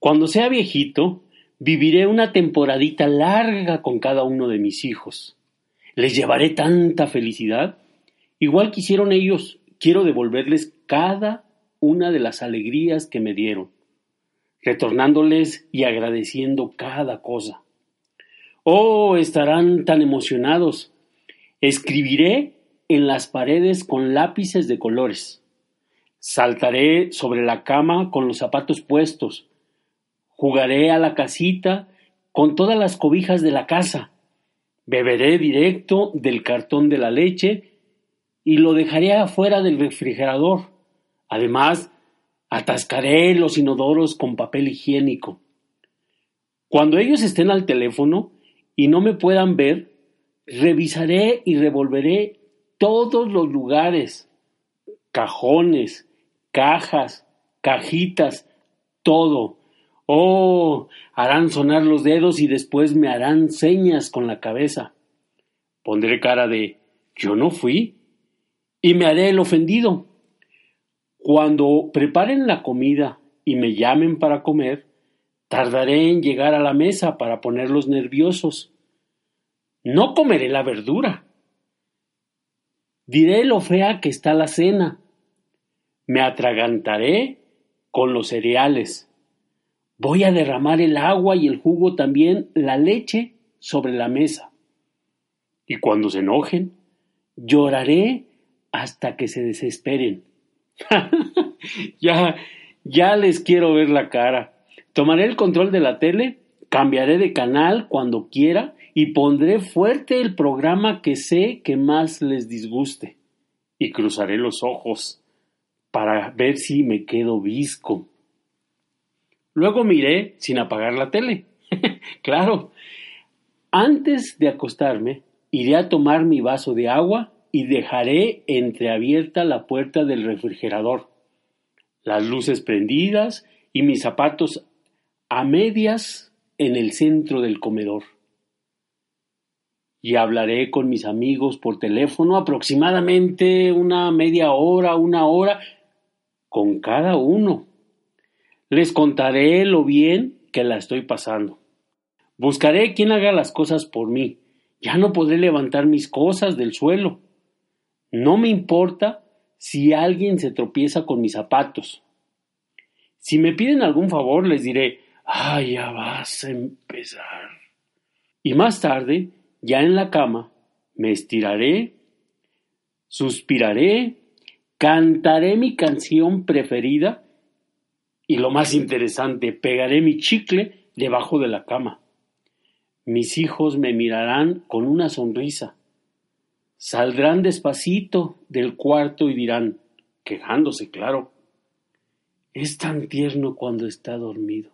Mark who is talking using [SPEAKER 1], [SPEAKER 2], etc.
[SPEAKER 1] Cuando sea viejito, viviré una temporadita larga con cada uno de mis hijos. Les llevaré tanta felicidad. Igual quisieron ellos, quiero devolverles cada una de las alegrías que me dieron, retornándoles y agradeciendo cada cosa. Oh, estarán tan emocionados. Escribiré en las paredes con lápices de colores. Saltaré sobre la cama con los zapatos puestos. Jugaré a la casita con todas las cobijas de la casa. Beberé directo del cartón de la leche y lo dejaré afuera del refrigerador. Además, atascaré los inodoros con papel higiénico. Cuando ellos estén al teléfono y no me puedan ver, revisaré y revolveré todos los lugares, cajones, cajas, cajitas, todo. Oh, harán sonar los dedos y después me harán señas con la cabeza. Pondré cara de yo no fui y me haré el ofendido. Cuando preparen la comida y me llamen para comer, tardaré en llegar a la mesa para ponerlos nerviosos. No comeré la verdura. Diré lo fea que está la cena. Me atragantaré con los cereales. Voy a derramar el agua y el jugo también, la leche, sobre la mesa. Y cuando se enojen, lloraré hasta que se desesperen. ya, ya les quiero ver la cara. Tomaré el control de la tele, cambiaré de canal cuando quiera y pondré fuerte el programa que sé que más les disguste. Y cruzaré los ojos para ver si me quedo visco. Luego miré sin apagar la tele. claro. Antes de acostarme, iré a tomar mi vaso de agua y dejaré entreabierta la puerta del refrigerador, las luces prendidas y mis zapatos a medias en el centro del comedor. Y hablaré con mis amigos por teléfono aproximadamente una media hora, una hora, con cada uno les contaré lo bien que la estoy pasando. Buscaré quien haga las cosas por mí. Ya no podré levantar mis cosas del suelo. No me importa si alguien se tropieza con mis zapatos. Si me piden algún favor, les diré, ah, ya vas a empezar. Y más tarde, ya en la cama, me estiraré, suspiraré, cantaré mi canción preferida y lo más interesante, pegaré mi chicle debajo de la cama. Mis hijos me mirarán con una sonrisa. Saldrán despacito del cuarto y dirán, quejándose, claro, es tan tierno cuando está dormido.